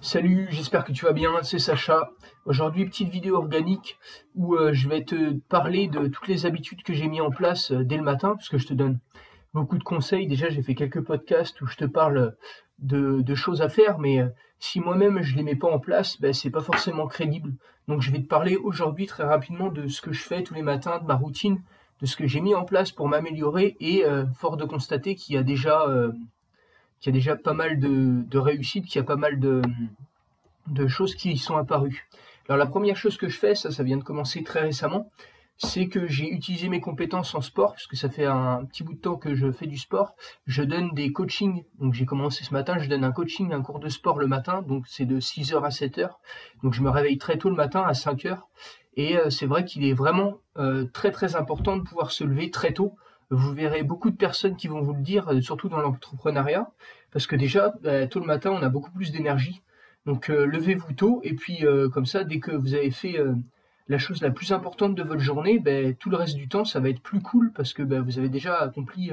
Salut, j'espère que tu vas bien, c'est Sacha. Aujourd'hui, petite vidéo organique où euh, je vais te parler de toutes les habitudes que j'ai mis en place euh, dès le matin, parce que je te donne beaucoup de conseils. Déjà, j'ai fait quelques podcasts où je te parle de, choses à faire, mais euh, si moi-même je les mets pas en place, ben, c'est pas forcément crédible. Donc, je vais te parler aujourd'hui très rapidement de ce que je fais tous les matins, de ma routine, de ce que j'ai mis en place pour m'améliorer et fort de constater qu'il y a déjà qu'il y a déjà pas mal de, de réussites, qu'il y a pas mal de, de choses qui y sont apparues. Alors la première chose que je fais, ça, ça vient de commencer très récemment, c'est que j'ai utilisé mes compétences en sport, puisque ça fait un petit bout de temps que je fais du sport. Je donne des coachings. Donc j'ai commencé ce matin, je donne un coaching, un cours de sport le matin, donc c'est de 6h à 7h. Donc je me réveille très tôt le matin à 5h. Et euh, c'est vrai qu'il est vraiment euh, très très important de pouvoir se lever très tôt vous verrez beaucoup de personnes qui vont vous le dire, euh, surtout dans l'entrepreneuriat, parce que déjà, bah, tôt le matin, on a beaucoup plus d'énergie. Donc levez-vous tôt, et puis comme ça, dès que vous avez fait la chose la plus importante de votre journée, bah, tout le reste du temps, ça va être plus cool, parce que bah, vous avez déjà accompli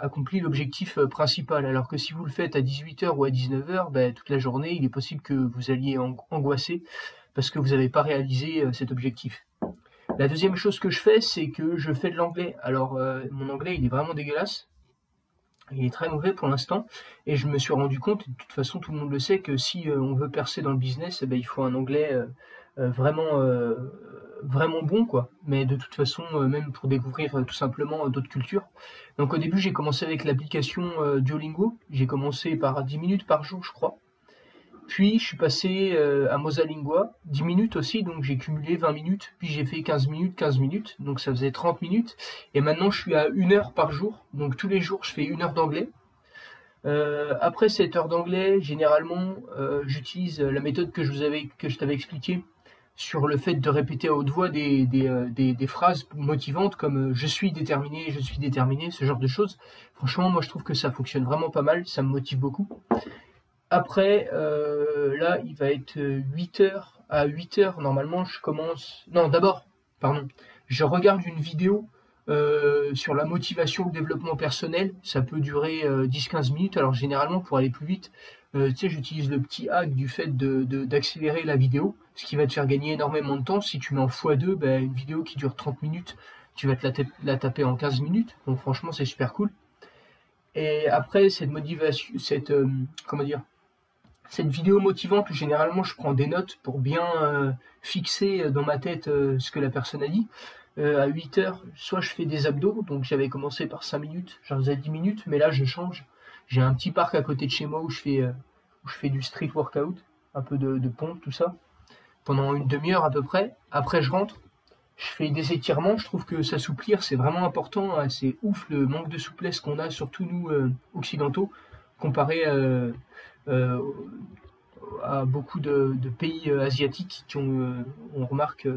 accompli l'objectif principal. Alors que si vous le faites à 18h ou à 19h, toute la journée, il est possible que vous alliez angoisser parce que vous n'avez pas réalisé cet objectif. La deuxième chose que je fais, c'est que je fais de l'anglais. Alors, euh, mon anglais, il est vraiment dégueulasse. Il est très mauvais pour l'instant. Et je me suis rendu compte, de toute façon, tout le monde le sait, que si euh, on veut percer dans le business, eh ben, il faut un anglais euh, vraiment, vraiment bon, quoi. Mais de toute façon, même pour découvrir tout simplement d'autres cultures. Donc, au début, j'ai commencé avec l'application Duolingo. J'ai commencé par 10 minutes par jour, je crois. Puis je suis passé euh, à Mosalingua, 10 minutes aussi, donc j'ai cumulé 20 minutes, puis j'ai fait 15 minutes, 15 minutes, donc ça faisait 30 minutes. Et maintenant je suis à 1 heure par jour, donc tous les jours je fais 1 heure d'anglais. Euh, après cette heure d'anglais, généralement euh, j'utilise la méthode que je vous avais que je t'avais expliqué sur le fait de répéter à haute voix des, des phrases motivantes comme je suis déterminé, je suis déterminé, ce genre de choses. Franchement, moi je trouve que ça fonctionne vraiment pas mal, ça me motive beaucoup. Après, euh, là, il va être 8 heures. À 8 heures, normalement, je commence. Non, d'abord, pardon. Je regarde une vidéo euh, sur la motivation, le développement personnel. Ça peut durer 10-15 euh, minutes. Alors, généralement, pour aller plus vite, tu sais, j'utilise le petit hack du fait d'accélérer la vidéo, ce qui va te faire gagner énormément de temps. Si tu mets en x2, ben, une vidéo qui dure 30 minutes, tu vas te la, taper en 15 minutes. Donc, franchement, c'est super cool. Et après, cette motivation, cette, comment dire, cette vidéo motivante généralement je prends des notes pour bien euh, fixer euh, dans ma tête euh, ce que la personne a dit. à 8 heures, soit je fais des abdos, donc j'avais commencé par 5 minutes, j'en faisais 10 minutes, mais là je change. J'ai un petit parc à côté de chez moi où je fais, où je fais du street workout, un peu de, de pompe, tout ça, pendant une demi-heure à peu près. Après je rentre, je fais des étirements, je trouve que s'assouplir c'est vraiment important, hein. c'est ouf le manque de souplesse qu'on a, surtout nous occidentaux, comparé euh, à beaucoup de, pays euh, asiatiques qui ont, euh, on remarque,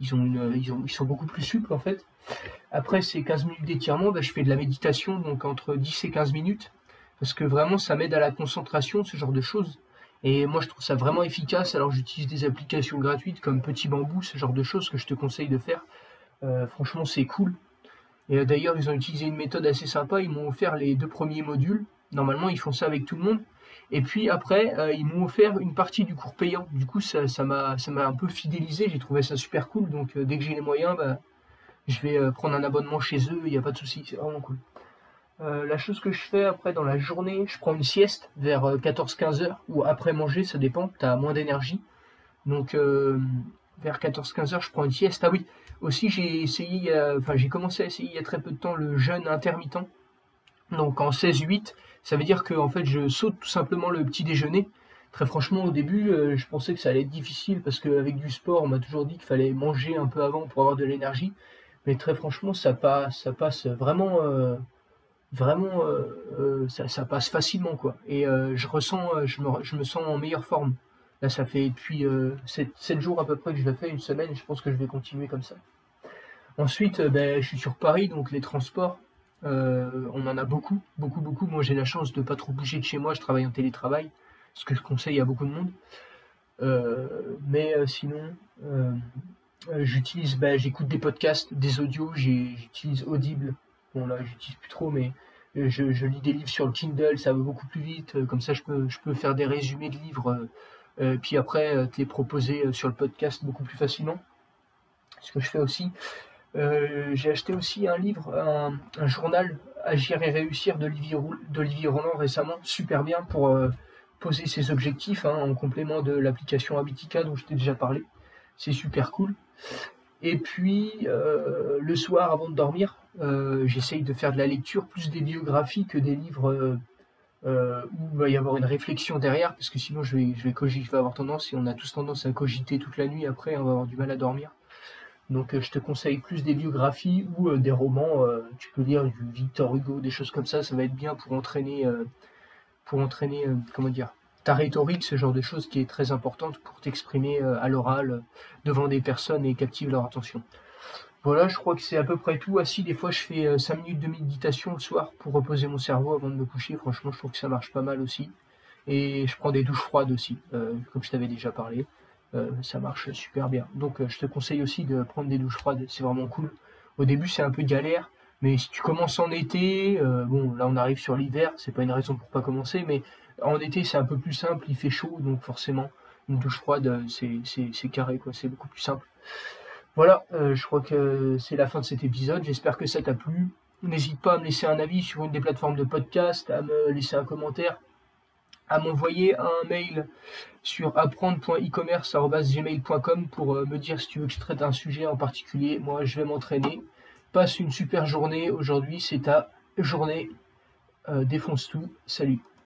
ils, ont ont, ils, sont beaucoup plus souples en fait. Après ces 15 minutes d'étirement, bah, je fais de la méditation, donc entre 10 et 15 minutes, parce que vraiment ça m'aide à la concentration, ce genre de choses. Et moi je trouve ça vraiment efficace, alors j'utilise des applications gratuites comme Petit Bambou, ce genre de choses que je te conseille de faire. franchement c'est cool. Et d'ailleurs ils ont utilisé une méthode assez sympa, ils m'ont offert les deux premiers modules. Normalement ils font ça avec tout le monde. Et puis après, euh, ils m'ont offert une partie du cours payant. Du coup, ça, m'a, un peu fidélisé. J'ai trouvé ça super cool. Donc, euh, dès que j'ai les moyens, bah, je vais euh, prendre un abonnement chez eux. Il n'y a pas de souci. C'est vraiment cool. La chose que je fais après dans la journée, je prends une sieste vers 14-15 heures ou après manger, ça dépend. Tu as moins d'énergie. Donc, vers 14-15 heures, je prends une sieste. Ah oui, aussi j'ai essayé, enfin j'ai commencé à essayer il y a très peu de temps le jeûne intermittent. Donc en 16-8, ça veut dire que en fait je saute tout simplement le petit déjeuner. Très franchement, au début, euh, je pensais que ça allait être difficile parce qu'avec du sport, on m'a toujours dit qu'il fallait manger un peu avant pour avoir de l'énergie. Mais très franchement, ça passe, ça passe vraiment, euh, vraiment, euh, ça, passe facilement quoi. Et je ressens, je me, je me, sens en meilleure forme. Là, ça fait depuis 7, jours à peu près que je le fais, une semaine. Je pense que je vais continuer comme ça. Ensuite, ben, je suis sur Paris, donc les transports. Euh, on en a beaucoup, beaucoup, beaucoup. Moi, j'ai la chance de pas trop bouger de chez moi. Je travaille en télétravail, ce que je conseille à beaucoup de monde. Euh, mais euh, sinon, j'utilise, bah, j'écoute des podcasts, des audios, j'utilise Audible. Bon là, j'utilise plus trop, mais je, lis des livres sur le Kindle, ça va beaucoup plus vite. Comme ça, je peux, je peux faire des résumés de livres, puis après, te les proposer sur le podcast beaucoup plus facilement. Ce que je fais aussi. j'ai acheté aussi un livre, un, journal Agir et réussir d'Olivier Roland récemment, super bien pour poser ses objectifs hein, en complément de l'application Habitica dont je t'ai déjà parlé. C'est super cool. Et puis euh, le soir avant de dormir, euh, j'essaye de faire de la lecture, plus des biographies que des livres euh, où il va y avoir une réflexion derrière, parce que sinon je vais, je vais, cogiter, je vais avoir tendance, et on a tous tendance à cogiter toute la nuit après, on va avoir du mal à dormir. Donc je te conseille plus des biographies ou des romans, tu peux lire du Victor Hugo, des choses comme ça, ça va être bien pour entraîner pour entraîner, comment dire, ta rhétorique, ce genre de choses qui est très importante pour t'exprimer euh, à l'oral euh, devant des personnes et captiver leur attention. Voilà, je crois que c'est à peu près tout. Assis, des fois, je fais 5 minutes de méditation le soir pour reposer mon cerveau avant de me coucher. Franchement, je trouve que ça marche pas mal aussi. Et je prends des douches froides aussi, comme je t'avais déjà parlé. ça marche super bien. Donc, je te conseille aussi de prendre des douches froides. C'est vraiment cool. Au début, c'est un peu galère. Mais si tu commences en été, euh, bon, là on arrive sur l'hiver, c'est pas une raison pour pas commencer, mais en été c'est un peu plus simple, il fait chaud, donc forcément une douche froide c'est carré, quoi, c'est beaucoup plus simple. Voilà, euh, je crois que c'est la fin de cet épisode, j'espère que ça t'a plu. N'hésite pas à me laisser un avis sur une des plateformes de podcast, à me laisser un commentaire, à m'envoyer un mail sur apprendre.ecommerce.gmail.com pour euh, me dire si tu veux que je traite un sujet en particulier. Moi, je vais m'entraîner passe une super journée. Aujourd'hui, c'est ta journée. Euh, défonce tout. Salut.